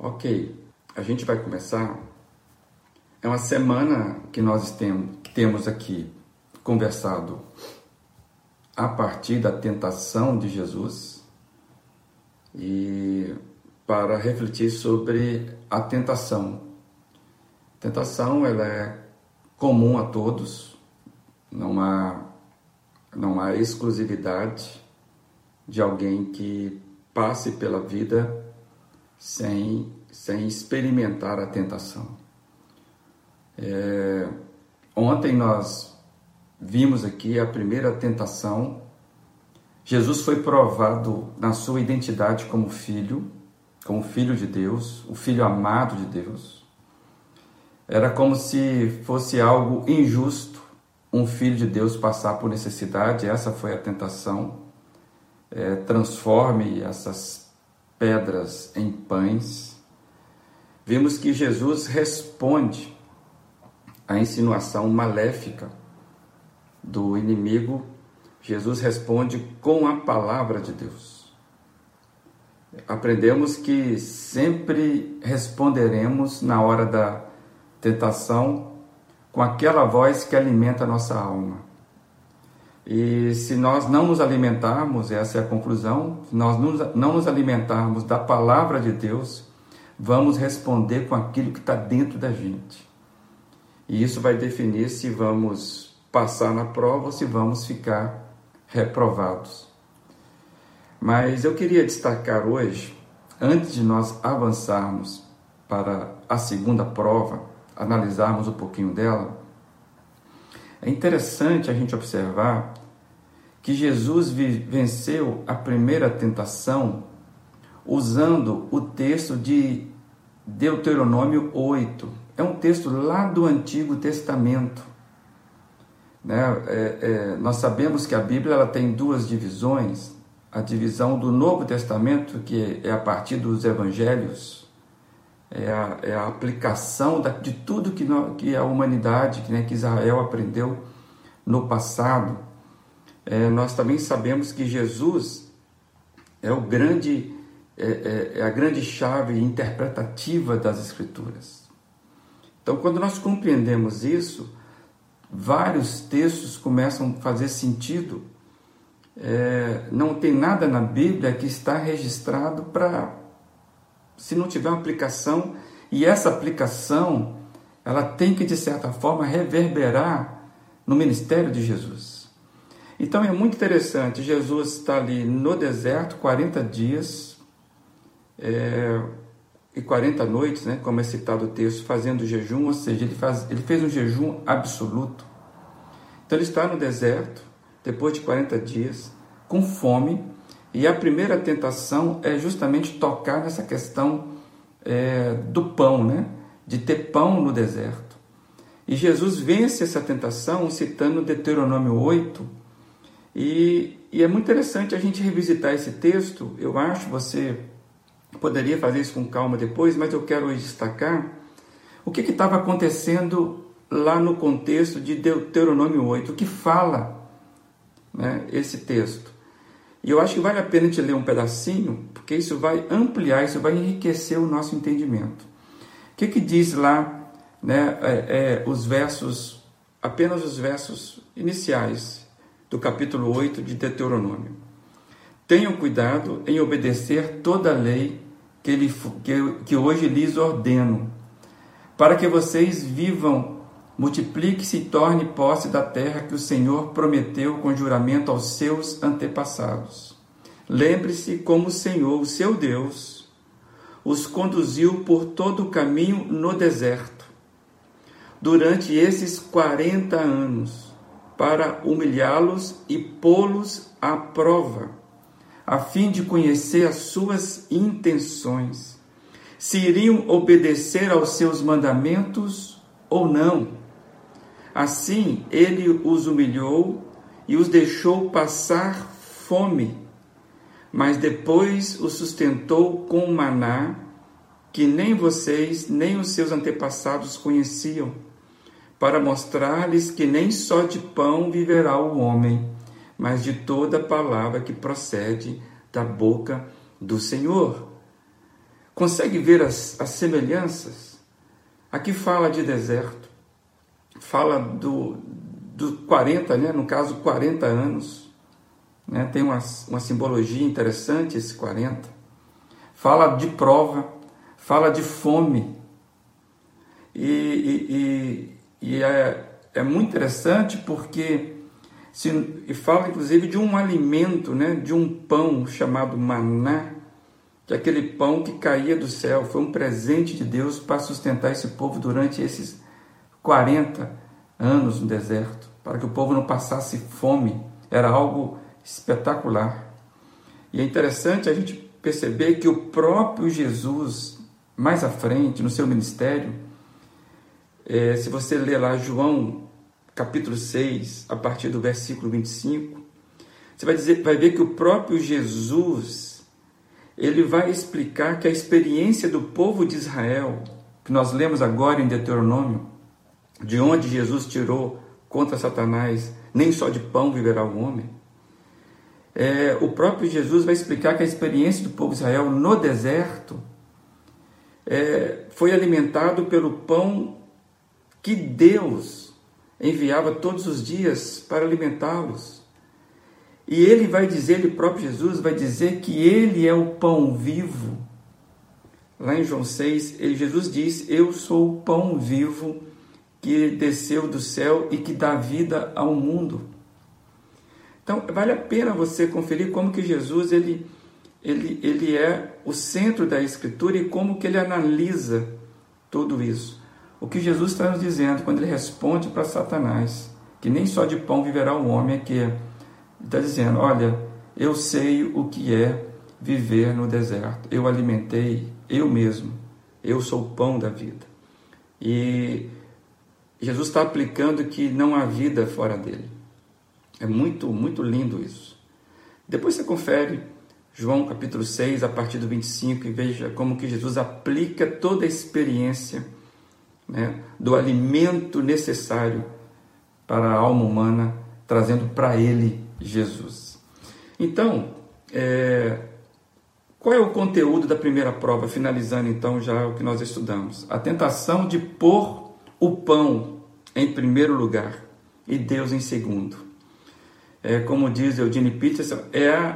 Ok, a gente vai começar. É uma semana que nós temos aqui conversado a partir da tentação de Jesus e para refletir sobre a tentação. tentação ela é comum a todos, não há não há exclusividade de alguém que passe pela vida sem, sem experimentar a tentação. É, ontem nós vimos aqui a primeira tentação. Jesus foi provado na sua identidade como filho, como filho de Deus, o filho amado de Deus. Era como se fosse algo injusto um filho de Deus passar por necessidade, essa foi a tentação. É, transforme essas pedras em pães, vimos que Jesus responde à insinuação maléfica do inimigo. Jesus responde com a palavra de Deus. Aprendemos que sempre responderemos na hora da tentação com aquela voz que alimenta nossa alma. E se nós não nos alimentarmos, essa é a conclusão, se nós não nos alimentarmos da palavra de Deus, vamos responder com aquilo que está dentro da gente. E isso vai definir se vamos passar na prova ou se vamos ficar reprovados. Mas eu queria destacar hoje, antes de nós avançarmos para a segunda prova, analisarmos um pouquinho dela, é interessante a gente observar que Jesus venceu a primeira tentação usando o texto de Deuteronômio 8. É um texto lá do Antigo Testamento. Né? É, é, nós sabemos que a Bíblia ela tem duas divisões: a divisão do Novo Testamento, que é a partir dos Evangelhos, é a, é a aplicação da, de tudo que, nós, que a humanidade, né, que Israel aprendeu no passado. É, nós também sabemos que Jesus é o grande é, é, é a grande chave interpretativa das Escrituras. Então, quando nós compreendemos isso, vários textos começam a fazer sentido. É, não tem nada na Bíblia que está registrado para se não tiver uma aplicação, e essa aplicação ela tem que, de certa forma, reverberar no ministério de Jesus. Então é muito interessante, Jesus está ali no deserto 40 dias é, e 40 noites, né, como é citado o texto, fazendo jejum, ou seja, ele, faz, ele fez um jejum absoluto. Então ele está no deserto, depois de 40 dias, com fome, e a primeira tentação é justamente tocar nessa questão é, do pão, né? de ter pão no deserto. E Jesus vence essa tentação citando Deuteronômio 8. E, e, é muito interessante a gente revisitar esse texto. Eu acho você poderia fazer isso com calma depois, mas eu quero destacar o que estava acontecendo lá no contexto de Deuteronômio 8, o que fala né, esse texto. E eu acho que vale a pena te ler um pedacinho, porque isso vai ampliar, isso vai enriquecer o nosso entendimento. O que, que diz lá né, é, é, os versos, apenas os versos iniciais do capítulo 8 de Deuteronômio? Tenham cuidado em obedecer toda a lei que, ele, que, que hoje lhes ordeno, para que vocês vivam multiplique-se e torne posse da terra que o Senhor prometeu com juramento aos seus antepassados. Lembre-se como o Senhor, o seu Deus, os conduziu por todo o caminho no deserto, durante esses quarenta anos, para humilhá-los e pô-los à prova, a fim de conhecer as suas intenções, se iriam obedecer aos seus mandamentos ou não. Assim ele os humilhou e os deixou passar fome, mas depois os sustentou com maná que nem vocês nem os seus antepassados conheciam, para mostrar-lhes que nem só de pão viverá o homem, mas de toda palavra que procede da boca do Senhor. Consegue ver as, as semelhanças? Aqui fala de deserto, fala do, do 40, né? no caso 40 anos, né? tem uma, uma simbologia interessante esse 40. Fala de prova, fala de fome. E, e, e, e é, é muito interessante porque se, e fala inclusive de um alimento, né? de um pão chamado maná, que é aquele pão que caía do céu, foi um presente de Deus para sustentar esse povo durante esses 40 anos no deserto, para que o povo não passasse fome. Era algo espetacular. E é interessante a gente perceber que o próprio Jesus, mais à frente, no seu ministério, é, se você ler lá João capítulo 6, a partir do versículo 25, você vai, dizer, vai ver que o próprio Jesus ele vai explicar que a experiência do povo de Israel, que nós lemos agora em Deuteronômio, de onde Jesus tirou contra Satanás, nem só de pão viverá o homem. É, o próprio Jesus vai explicar que a experiência do povo de Israel no deserto é, foi alimentado pelo pão que Deus enviava todos os dias para alimentá-los. E ele vai dizer, ele próprio Jesus vai dizer que ele é o pão vivo. Lá em João 6, Jesus diz: Eu sou o pão vivo que desceu do céu e que dá vida ao mundo. Então, vale a pena você conferir como que Jesus ele, ele, ele é o centro da Escritura e como que ele analisa tudo isso. O que Jesus está nos dizendo quando ele responde para Satanás, que nem só de pão viverá o homem, é que está dizendo: Olha, eu sei o que é viver no deserto. Eu alimentei eu mesmo. Eu sou o pão da vida. E Jesus está aplicando que não há vida fora dele. É muito, muito lindo isso. Depois você confere João capítulo 6, a partir do 25, e veja como que Jesus aplica toda a experiência né, do alimento necessário para a alma humana, trazendo para ele Jesus. Então, é, qual é o conteúdo da primeira prova? Finalizando então já o que nós estudamos. A tentação de pôr o pão em primeiro lugar e Deus em segundo. É, como diz Eugene Peterson, é,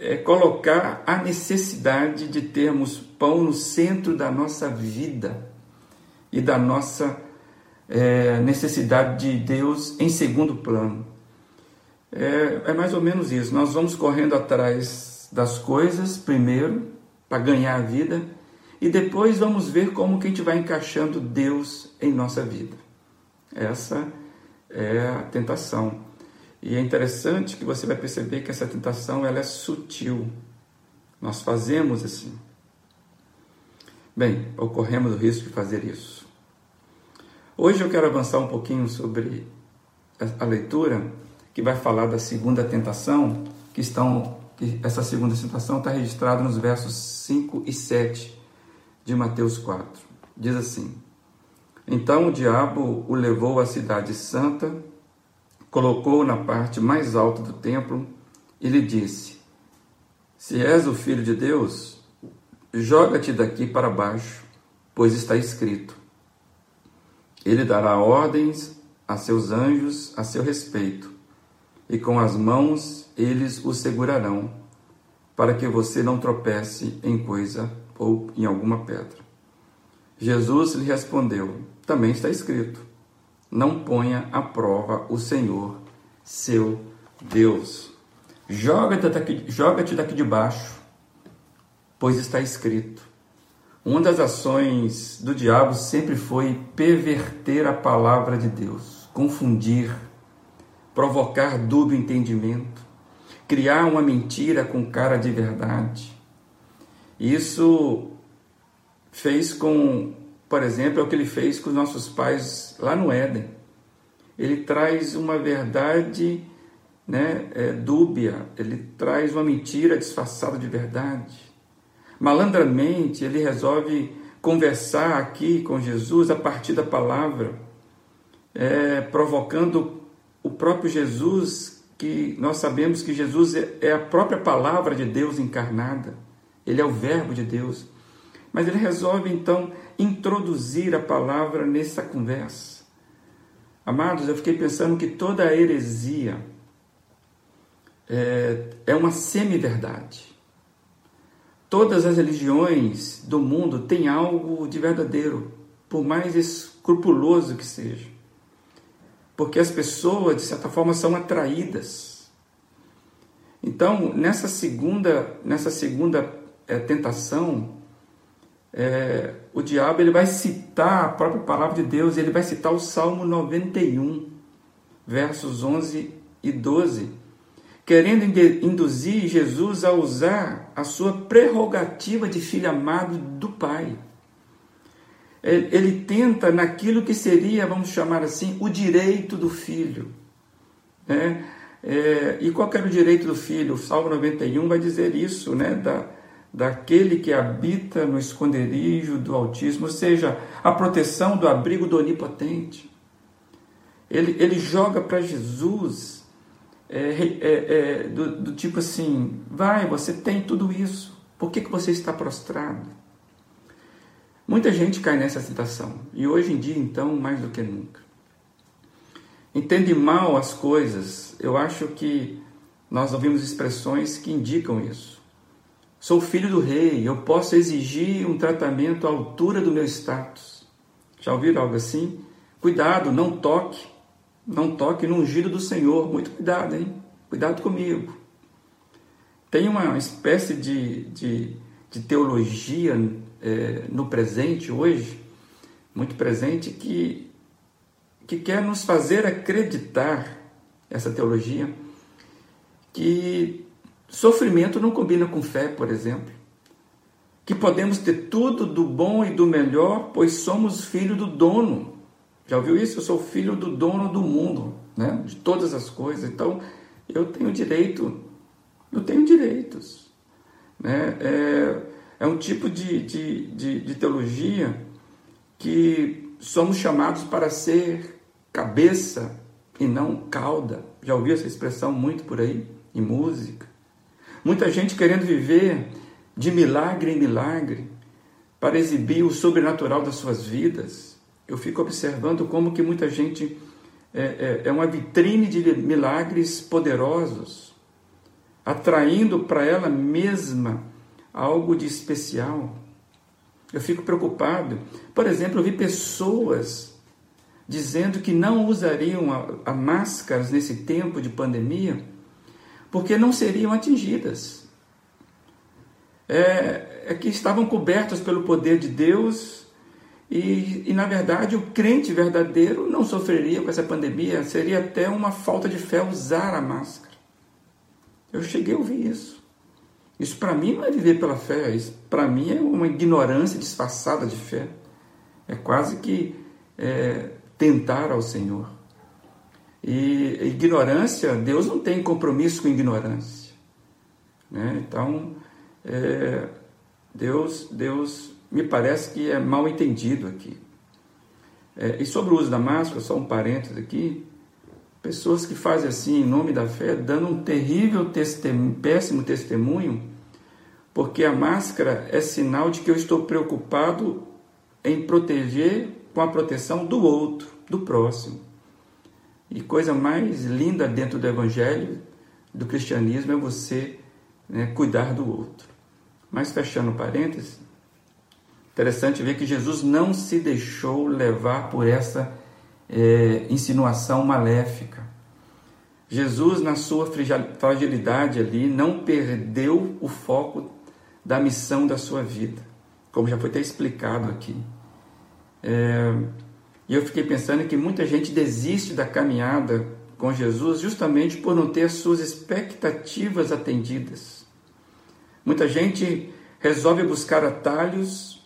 é colocar a necessidade de termos pão no centro da nossa vida e da nossa é, necessidade de Deus em segundo plano. É, é mais ou menos isso. Nós vamos correndo atrás das coisas primeiro para ganhar a vida e depois vamos ver como que a gente vai encaixando Deus em nossa vida. Essa é a tentação. E é interessante que você vai perceber que essa tentação ela é sutil. Nós fazemos assim. Bem, ocorremos o risco de fazer isso. Hoje eu quero avançar um pouquinho sobre a leitura que vai falar da segunda tentação, que estão que essa segunda tentação está registrada nos versos 5 e 7 de Mateus 4. Diz assim: Então o diabo o levou à cidade santa, colocou-o na parte mais alta do templo e lhe disse: Se és o filho de Deus, joga-te daqui para baixo, pois está escrito: Ele dará ordens a seus anjos a seu respeito e com as mãos eles o segurarão, para que você não tropece em coisa ou em alguma pedra. Jesus lhe respondeu: Também está escrito: Não ponha à prova o Senhor, seu Deus. Joga-te daqui, joga daqui de baixo, pois está escrito. Uma das ações do diabo sempre foi perverter a palavra de Deus, confundir provocar dúbio entendimento, criar uma mentira com cara de verdade. Isso fez com, por exemplo, é o que ele fez com os nossos pais lá no Éden. Ele traz uma verdade né, é, dúbia, ele traz uma mentira disfarçada de verdade. Malandramente, ele resolve conversar aqui com Jesus a partir da palavra, é, provocando o próprio Jesus, que nós sabemos que Jesus é, é a própria palavra de Deus encarnada, ele é o Verbo de Deus. Mas ele resolve então introduzir a palavra nessa conversa. Amados, eu fiquei pensando que toda a heresia é, é uma semi-verdade. Todas as religiões do mundo têm algo de verdadeiro, por mais escrupuloso que seja. Porque as pessoas, de certa forma, são atraídas. Então, nessa segunda, nessa segunda é, tentação, é, o diabo ele vai citar a própria palavra de Deus, ele vai citar o Salmo 91, versos 11 e 12, querendo induzir Jesus a usar a sua prerrogativa de filho amado do Pai. Ele tenta naquilo que seria, vamos chamar assim, o direito do filho. Né? É, e qual era o direito do filho? O Salmo 91 vai dizer isso, né? Da, daquele que habita no esconderijo do Altíssimo, ou seja, a proteção do abrigo do Onipotente. Ele, ele joga para Jesus é, é, é, do, do, tipo assim: vai, você tem tudo isso, por que, que você está prostrado? Muita gente cai nessa situação e hoje em dia, então, mais do que nunca. Entende mal as coisas, eu acho que nós ouvimos expressões que indicam isso. Sou filho do rei, eu posso exigir um tratamento à altura do meu status. Já ouviram algo assim? Cuidado, não toque. Não toque no ungido do Senhor. Muito cuidado, hein? Cuidado comigo. Tem uma espécie de, de, de teologia é, no presente, hoje, muito presente, que, que quer nos fazer acreditar, essa teologia, que Sofrimento não combina com fé, por exemplo. Que podemos ter tudo do bom e do melhor, pois somos filho do dono. Já ouviu isso? Eu sou filho do dono do mundo, né? de todas as coisas. Então, eu tenho direito, eu tenho direitos. Né? É, é um tipo de, de, de, de teologia que somos chamados para ser cabeça e não cauda. Já ouviu essa expressão muito por aí, em música? Muita gente querendo viver de milagre em milagre para exibir o sobrenatural das suas vidas. Eu fico observando como que muita gente é, é, é uma vitrine de milagres poderosos, atraindo para ela mesma algo de especial. Eu fico preocupado. Por exemplo, eu vi pessoas dizendo que não usariam a, a máscaras nesse tempo de pandemia porque não seriam atingidas. É, é que estavam cobertas pelo poder de Deus e, e, na verdade, o crente verdadeiro não sofreria com essa pandemia, seria até uma falta de fé usar a máscara. Eu cheguei a ouvir isso. Isso para mim não é viver pela fé, isso para mim é uma ignorância disfarçada de fé. É quase que é, tentar ao Senhor. E ignorância, Deus não tem compromisso com ignorância. Né? Então, é, Deus, Deus me parece que é mal entendido aqui. É, e sobre o uso da máscara, só um parênteses aqui, pessoas que fazem assim em nome da fé, dando um terrível testemunho, péssimo testemunho, porque a máscara é sinal de que eu estou preocupado em proteger com a proteção do outro, do próximo. E coisa mais linda dentro do Evangelho, do cristianismo, é você né, cuidar do outro. Mas fechando parênteses, interessante ver que Jesus não se deixou levar por essa é, insinuação maléfica. Jesus, na sua fragilidade ali, não perdeu o foco da missão da sua vida, como já foi até explicado aqui. É, e eu fiquei pensando que muita gente desiste da caminhada com Jesus justamente por não ter suas expectativas atendidas. Muita gente resolve buscar atalhos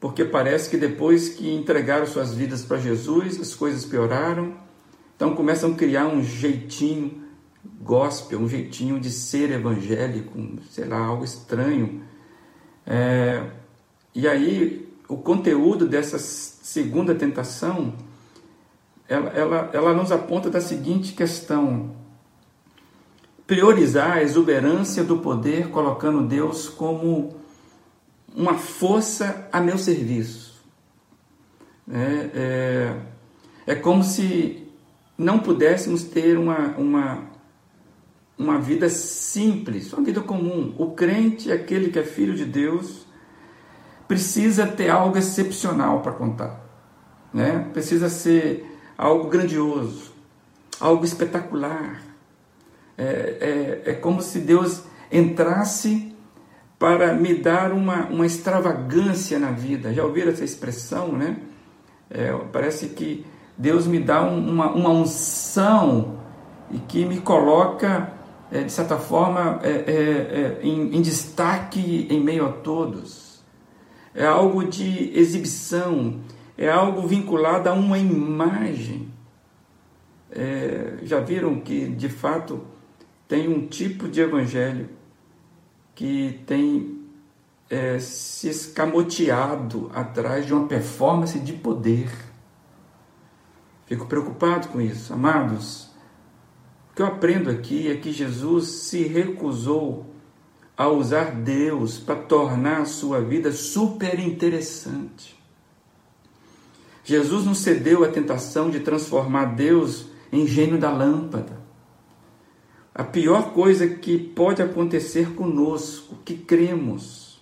porque parece que depois que entregaram suas vidas para Jesus, as coisas pioraram. Então começam a criar um jeitinho gospel, um jeitinho de ser evangélico, sei lá, algo estranho. É, e aí o conteúdo dessas segunda tentação, ela, ela, ela nos aponta da seguinte questão: priorizar a exuberância do poder, colocando Deus como uma força a meu serviço. É, é, é como se não pudéssemos ter uma, uma, uma vida simples, uma vida comum. O crente, aquele que é filho de Deus, precisa ter algo excepcional para contar. Né? Precisa ser algo grandioso, algo espetacular. É, é, é como se Deus entrasse para me dar uma, uma extravagância na vida. Já ouviram essa expressão, né? É, parece que Deus me dá uma, uma unção e que me coloca, é, de certa forma, é, é, é, em, em destaque em meio a todos. É algo de exibição, é algo vinculado a uma imagem. É, já viram que, de fato, tem um tipo de evangelho que tem é, se escamoteado atrás de uma performance de poder. Fico preocupado com isso. Amados, o que eu aprendo aqui é que Jesus se recusou a usar Deus para tornar a sua vida super interessante. Jesus não cedeu à tentação de transformar Deus em gênio da lâmpada. A pior coisa que pode acontecer conosco, que cremos,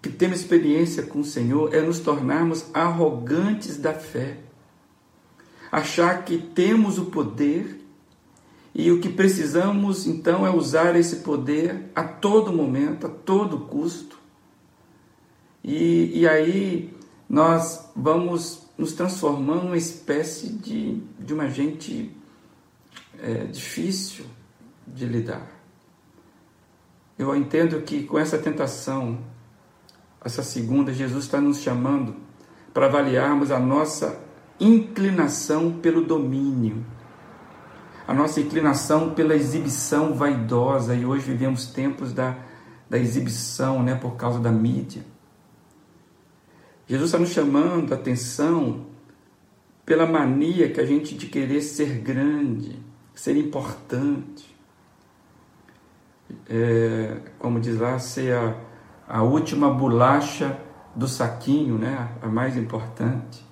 que temos experiência com o Senhor, é nos tornarmos arrogantes da fé. Achar que temos o poder e o que precisamos então é usar esse poder a todo momento, a todo custo. E, e aí nós vamos nos transformando numa espécie de, de uma gente é, difícil, de lidar. Eu entendo que com essa tentação, essa segunda, Jesus está nos chamando para avaliarmos a nossa inclinação pelo domínio, a nossa inclinação pela exibição vaidosa, e hoje vivemos tempos da, da exibição, né, por causa da mídia. Jesus está nos chamando a atenção pela mania que a gente de querer ser grande, ser importante é, como diz lá, ser a, a última bolacha do saquinho, né? a mais importante.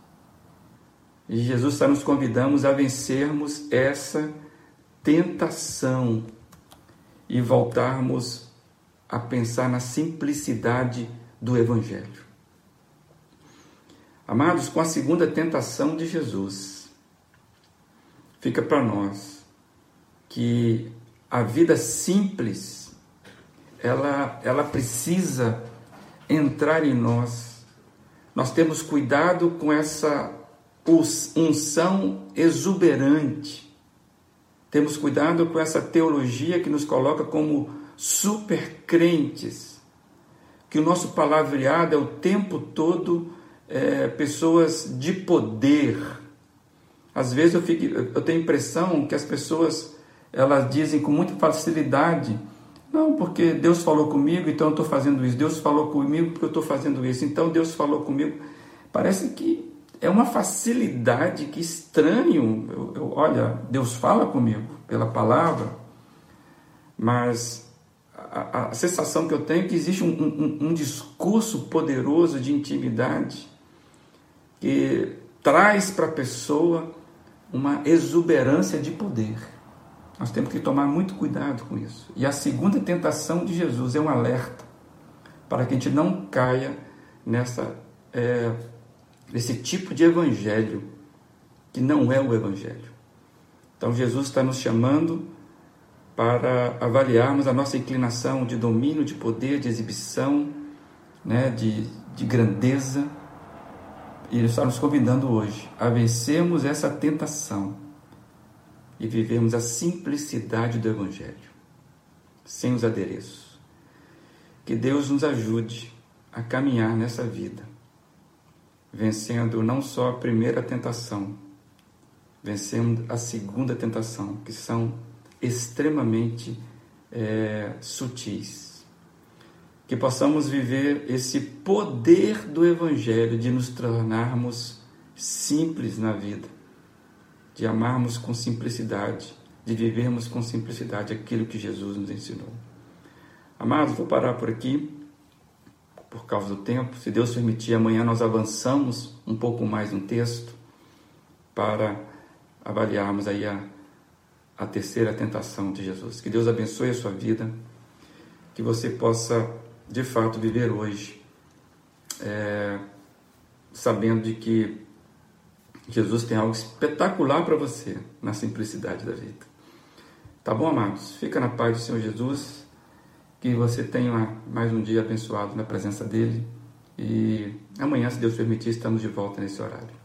E Jesus está nos convidando a vencermos essa tentação e voltarmos a pensar na simplicidade do Evangelho. Amados, com a segunda tentação de Jesus, fica para nós que a vida simples, ela, ela precisa entrar em nós. Nós temos cuidado com essa unção exuberante. Temos cuidado com essa teologia que nos coloca como super crentes, que o nosso palavreado é o tempo todo é, pessoas de poder. Às vezes eu, fico, eu tenho a impressão que as pessoas elas dizem com muita facilidade: não, porque Deus falou comigo, então eu estou fazendo isso. Deus falou comigo porque eu estou fazendo isso. Então Deus falou comigo. Parece que é uma facilidade que estranho. Eu, eu, olha, Deus fala comigo pela palavra, mas a, a, sensação que eu tenho é que existe um, um, um discurso poderoso de intimidade que traz para a pessoa uma exuberância de poder. Nós temos que tomar muito cuidado com isso. E a segunda tentação de Jesus é um alerta para que a gente não caia nessa, é, nesse tipo de evangelho que não é o evangelho. Então Jesus está nos chamando para avaliarmos a nossa inclinação de domínio, de poder, de exibição, né, de, de grandeza. E Ele está nos convidando hoje a vencermos essa tentação e vivemos a simplicidade do Evangelho, sem os adereços. Que Deus nos ajude a caminhar nessa vida, vencendo não só a primeira tentação, vencendo a segunda tentação, que são extremamente é, sutis. Que possamos viver esse poder do Evangelho de nos tornarmos simples na vida de amarmos com simplicidade, de vivermos com simplicidade aquilo que Jesus nos ensinou. Amados, vou parar por aqui. por causa do tempo. Se Deus permitir, amanhã nós avançamos um pouco mais no texto para avaliarmos aí a, a terceira tentação de Jesus. Que Deus abençoe a sua vida, que você possa de fato viver hoje, é, sabendo de que Jesus tem algo espetacular para você na simplicidade da vida. Tá bom, amados? Fica na paz do Senhor Jesus. Que você tenha mais um dia abençoado na presença dele. E amanhã, se Deus permitir, estamos de volta nesse horário.